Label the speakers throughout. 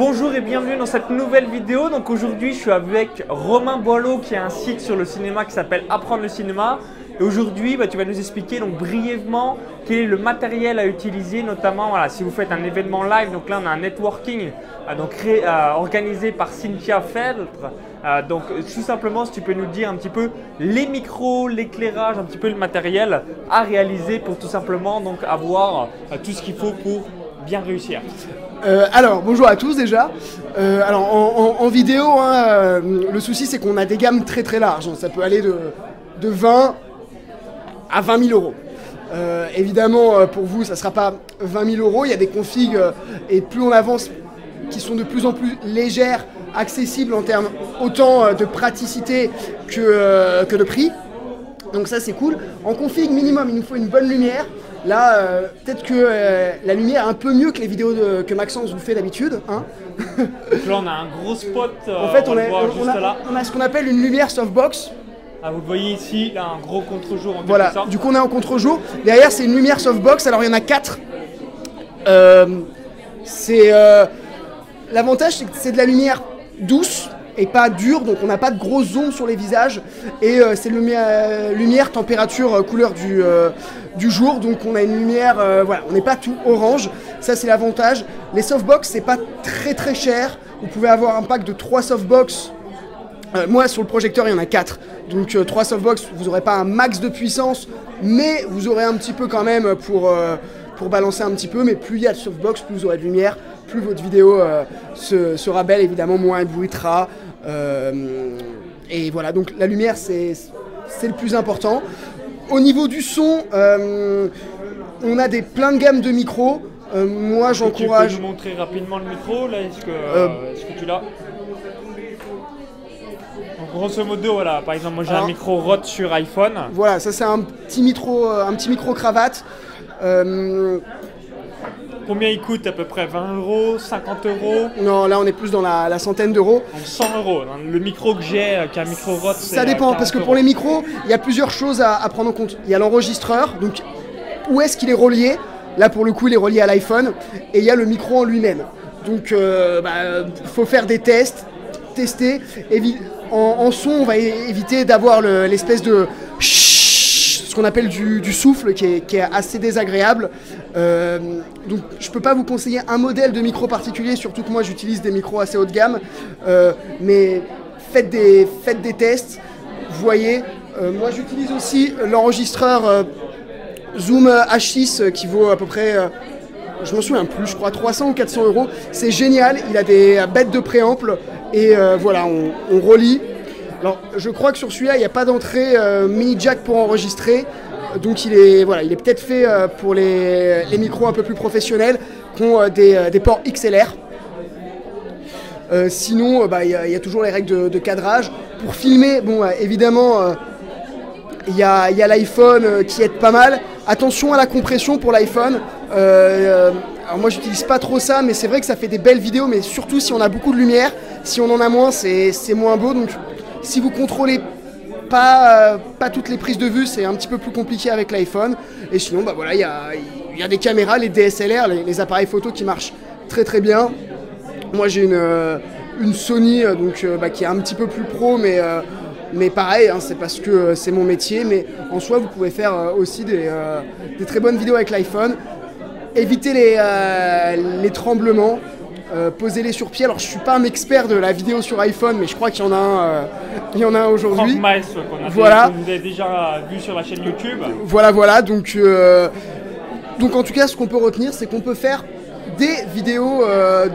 Speaker 1: bonjour et bienvenue dans cette nouvelle vidéo. Donc aujourd'hui, je suis avec Romain Boileau qui a un site sur le cinéma qui s'appelle Apprendre le cinéma. Et aujourd'hui, bah, tu vas nous expliquer donc brièvement quel est le matériel à utiliser, notamment si vous faites un événement live. Donc là, on a un networking euh, donc, euh, organisé par Cynthia Feltre. Euh, donc tout simplement, si tu peux nous dire un petit peu les micros, l'éclairage, un petit peu le matériel à réaliser pour tout simplement donc avoir tout ce qu'il faut pour bien réussir.
Speaker 2: alors, bonjour à tous déjà. alors, en, vidéo, hein, le souci c'est qu'on a des gammes très très larges. Ça peut aller de, de 20 à 20 000 euros. Euh, évidemment, euh, pour vous, ça ne sera pas 20 000 euros. Il y a des configs, euh, et plus on avance, qui sont de plus en plus légères, accessibles en termes autant de praticité que, que de prix. Donc ça, c'est cool. En config minimum, il nous faut une bonne lumière. Là, peut-être que la lumière est un peu mieux que les vidéos que Maxence vous fait d'habitude. Hein.
Speaker 1: Donc là, on a un gros spot.
Speaker 2: en fait, on, on a ce qu'on appelle une lumière softbox.
Speaker 1: Ah, vous le voyez ici, là, un gros contre-jour en
Speaker 2: Voilà, du coup on est en contre-jour. Derrière, c'est une lumière softbox, alors il y en a quatre. Euh, c'est euh, L'avantage, c'est que c'est de la lumière douce et pas dure, donc on n'a pas de grosses ombres sur les visages. Et euh, c'est lumière, lumière, température, couleur du, du jour, donc on a une lumière, voilà, on n'est pas tout orange. Ça, c'est l'avantage. Les softbox, c'est pas très très cher. Vous pouvez avoir un pack de trois softbox euh, moi, sur le projecteur, il y en a 4. Donc 3 euh, softbox, vous n'aurez pas un max de puissance, mais vous aurez un petit peu quand même pour, euh, pour balancer un petit peu. Mais plus il y a de softbox, plus vous aurez de lumière, plus votre vidéo sera belle, évidemment, moins elle bruitera. et voilà, donc la lumière, c'est le plus important. Au niveau du son, on a des plein de gammes de micros. moi, j'encourage.
Speaker 1: Tu peux nous montrer rapidement le micro là Est-ce que, est que tu l'as grosso modo, voilà, par exemple, moi j'ai un micro Rode sur iPhone.
Speaker 2: Voilà, ça c'est un petit micro, euh, un petit micro cravate. Euh,
Speaker 1: Combien il coûte à peu près? 20 euros, 50 euros?
Speaker 2: Non, là on est plus dans la, centaine d'euros.
Speaker 1: 100 euros. Le micro que j'ai, euh, qui est un micro Rode,
Speaker 2: Ça dépend, parce que pour les micros, il y a plusieurs choses à, prendre en compte. Il y a l'enregistreur, donc où est-ce qu'il est relié? Là pour le coup, il est relié à l'iPhone. Et il y a le micro en lui-même. Donc il bah, faut faire des tests, tester. En, son, on va éviter d'avoir l'espèce de ce qu'on appelle du, souffle qui est, assez désagréable. Euh, donc je peux pas vous conseiller un modèle de micro particulier, surtout que moi j'utilise des micros assez haut de gamme. Euh, mais faites des, faites des tests, voyez. Euh, moi j'utilise aussi l'enregistreur Zoom H6 qui vaut à peu près je m'en souviens plus, je crois 300 ou 400 euros. C'est génial, il a des bêtes de préample et voilà, on, relie. Alors, je crois que sur celui-là, il n'y a pas d'entrée euh, mini jack pour enregistrer. Donc, il est, voilà, il est peut-être fait euh, pour les, micros un peu plus professionnels qui ont des, ports XLR. sinon, bah, il y, a toujours les règles de, cadrage. Pour filmer, bon, évidemment, il y a, l'iPhone qui aide pas mal. Attention à la compression pour l'iPhone. alors moi j'utilise pas trop ça, mais c'est vrai que ça fait des belles vidéos, mais surtout si on a beaucoup de lumière, si on en a moins, c'est moins beau. Donc si vous contrôlez pas, euh, pas toutes les prises de vue, c'est un petit peu plus compliqué avec l'iPhone. Et sinon, bah voilà, il y a, des caméras, les DSLR, les, appareils photo qui marchent très très bien. Moi j'ai une, euh, une Sony euh, donc, bah, qui est un petit peu plus pro, mais, mais pareil, hein, c'est parce que c'est mon métier. Mais en soi, vous pouvez faire aussi des, des, très bonnes vidéos avec l'iPhone. Évitez les, les tremblements. Euh, posez-les sur pied. Alors, je suis pas un expert de la vidéo sur iPhone, mais je crois qu'il y en a un, euh, il y en a aujourd'hui.
Speaker 1: voilà. vous avez déjà vu sur la chaîne YouTube.
Speaker 2: Voilà, voilà. Donc, euh, donc en tout cas, ce qu'on peut retenir, c'est qu'on peut faire des vidéos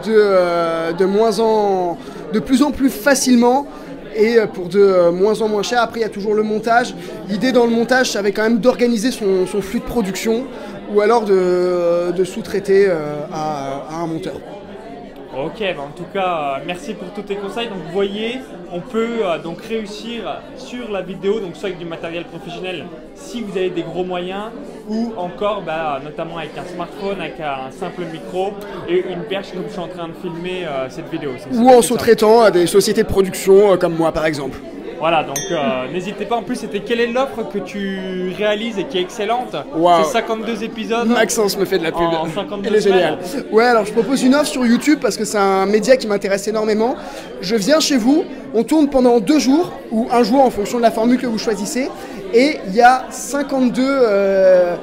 Speaker 2: de, de, moins en, de plus en plus facilement et pour de moins en moins cher. Après, il y a toujours le montage. L'idée dans le montage, ça avait quand même d'organiser son, flux de production ou alors de, sous-traiter à, un monteur.
Speaker 1: Ok, bah, en tout cas, euh, merci pour tous tes conseils. Donc, vous voyez, on peut euh, donc réussir sur la vidéo, donc soit avec du matériel professionnel si vous avez des gros moyens, ou encore bah, notamment avec un smartphone, avec un simple micro et une perche comme je suis en train de filmer euh, cette vidéo.
Speaker 2: Ou en sous-traitant à des sociétés de production comme moi par exemple.
Speaker 1: Voilà, donc euh, n'hésitez pas. En plus, c'était quelle est l'offre que tu réalises et qui est excellente?
Speaker 2: Wow.
Speaker 1: C'est 52 épisodes.
Speaker 2: Maxence me fait de la pub.
Speaker 1: En 52
Speaker 2: Elle est géniale.
Speaker 1: semaines.
Speaker 2: Ouais, alors je propose une offre sur YouTube parce que c'est un média qui m'intéresse énormément. Je viens chez vous, on tourne pendant deux jours ou un jour en fonction de la formule que vous choisissez. Et il y a 52 euh,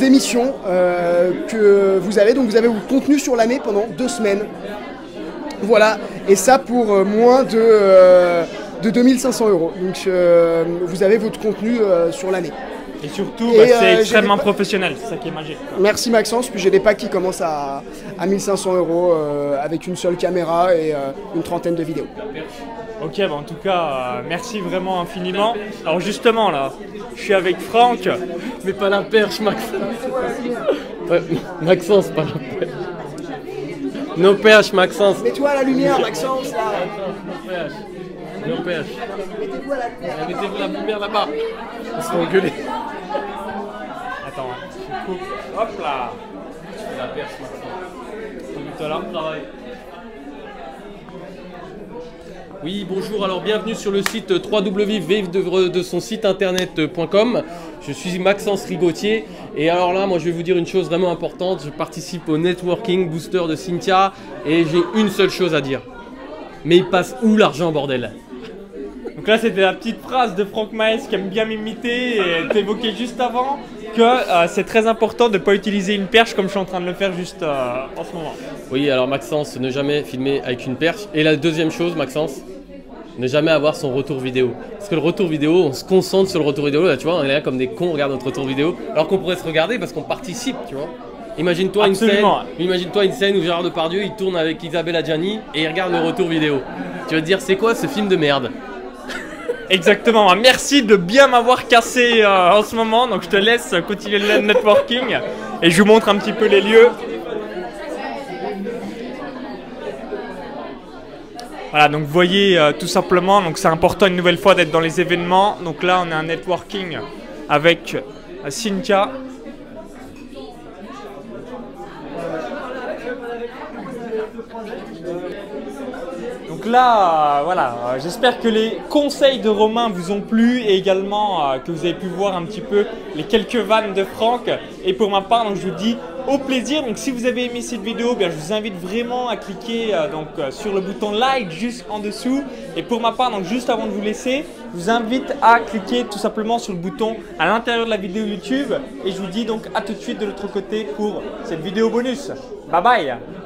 Speaker 2: émissions euh, que vous avez. Donc vous avez votre contenu sur l'année pendant deux semaines. Voilà, et ça pour moins de, euh, de 2500 euros. Donc euh, vous avez votre contenu euh, sur l'année.
Speaker 1: Et surtout, bah,
Speaker 2: euh,
Speaker 1: c'est
Speaker 2: j'ai
Speaker 1: extrêmement professionnel. C'est ça qui est magique.
Speaker 2: Merci Maxence, puis j'ai des packs qui commencent à, à 1500 euros euh, avec une seule caméra et euh, une trentaine de vidéos.
Speaker 1: Ok, bah, en tout cas, euh, merci vraiment infiniment. Alors justement, là, je suis avec Franck.
Speaker 3: Mais pas la perche, Maxence. Ouais, Maxence, pas la perche. Nos perches, Maxence.
Speaker 2: Mets-toi à la lumière Maxence là
Speaker 3: Nos perches. Nos perches. Mettez-vous la lumière là-bas. On se fait engueuler.
Speaker 1: Attends, hein, je coupe. Hop là
Speaker 3: La perche, Maxence.
Speaker 1: Tout à l'heure, travail.
Speaker 3: Oui, bonjour, alors bienvenue sur le site www.vive de son site internet.com. Je suis Maxence Rigotier et alors là, moi je vais vous dire une chose vraiment importante. Je participe au networking booster de Cynthia et j'ai une seule chose à dire. Mais il passe où l'argent, bordel?
Speaker 1: Donc là, c'était la petite phrase de Franck Maes qui aime bien m'imiter et t'évoquais juste avant que euh, c'est très important de ne pas utiliser une perche comme je suis en train de le faire juste euh, en ce moment.
Speaker 3: Oui, alors Maxence, ne jamais filmer avec une perche. Et la deuxième chose, Maxence, ne jamais avoir son retour vidéo. Parce que le retour vidéo, on se concentre sur le retour vidéo. Là, tu vois, on est là comme des cons, on regarde notre retour vidéo. Alors qu'on pourrait se regarder parce qu'on participe, tu vois. Imagine-toi une scène,
Speaker 1: Absolument.
Speaker 3: imagine-toi une scène où Gérard Depardieu il tourne avec Isabelle Adjani et il regarde le retour vidéo. Tu vas te dire c'est quoi ce film de merde
Speaker 1: Exactement, merci de bien m'avoir cassé euh, en ce moment, donc je te laisse continuer le networking et je vous montre un petit peu les lieux. Voilà, donc vous voyez euh, tout simplement, donc c'est important une nouvelle fois d'être dans les événements. Donc là, on a un networking avec euh, Cynthia. Donc là, euh, voilà, euh, j'espère que les conseils de Romain vous ont plu et également euh, que vous avez pu voir un petit peu les quelques vannes de Franck. Et pour ma part, donc, je vous dis au plaisir. Donc si vous avez aimé cette vidéo, bien, je vous invite vraiment à cliquer sur le bouton like juste en dessous. Et pour ma part, donc, juste avant de vous laisser, je vous invite à cliquer tout simplement sur le bouton à l'intérieur de la vidéo YouTube. Et je vous dis donc à tout de suite de l'autre côté pour cette vidéo bonus. Bye bye